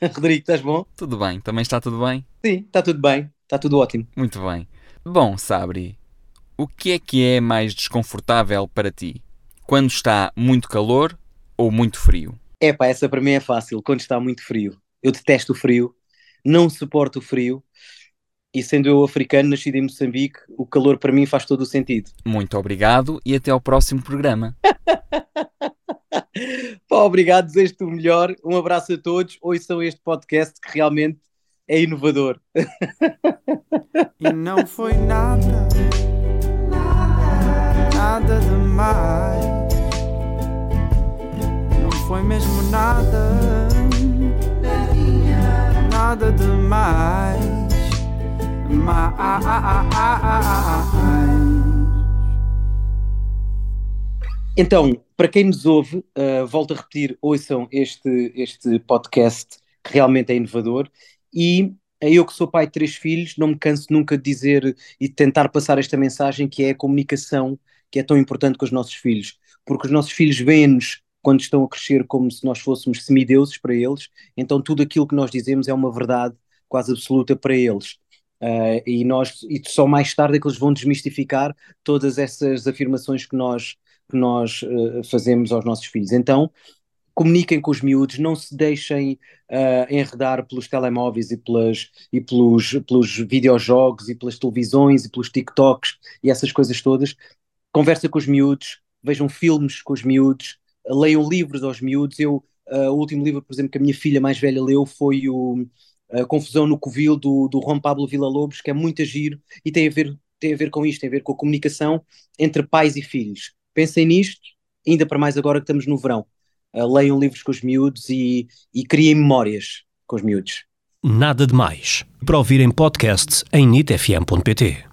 Rodrigo, estás bom? tudo bem? Também está tudo bem? Sim, está tudo bem, está tudo ótimo. Muito bem. Bom, Sabri, o que é que é mais desconfortável para ti? Quando está muito calor ou muito frio? Epá, essa para mim é fácil, quando está muito frio. Eu detesto o frio, não suporto o frio, e sendo eu africano, nascido em Moçambique, o calor para mim faz todo o sentido. Muito obrigado e até ao próximo programa. Pá, obrigado, desejo-te o melhor, um abraço a todos, ouçam este podcast que realmente é inovador. E não foi nada, nada demais. Não foi mesmo nada, nada demais. Mais. Então, para quem nos ouve, uh, volto a repetir, ouçam este, este podcast que realmente é inovador. E eu que sou pai de três filhos, não me canso nunca de dizer e de tentar passar esta mensagem que é a comunicação que é tão importante com os nossos filhos, porque os nossos filhos veem-nos quando estão a crescer como se nós fôssemos semideuses para eles, então tudo aquilo que nós dizemos é uma verdade quase absoluta para eles. Uh, e nós e só mais tarde é que eles vão desmistificar todas essas afirmações que nós que nós uh, fazemos aos nossos filhos. Então, comuniquem com os miúdos, não se deixem uh, enredar pelos telemóveis e, pelas, e pelos, pelos videojogos e pelas televisões e pelos TikToks e essas coisas todas. Conversa com os miúdos, vejam filmes com os miúdos, leiam livros aos miúdos. Eu, uh, o último livro, por exemplo, que a minha filha mais velha leu foi o a Confusão no Covil, do, do Juan Pablo Villa-Lobos, que é muito giro e tem a, ver, tem a ver com isto, tem a ver com a comunicação entre pais e filhos pensem nisto, ainda para mais agora que estamos no verão. Uh, leiam livros com os miúdos e, e criem memórias com os miúdos. Nada de Mais. Para ouvir em podcast em nitfm.pt.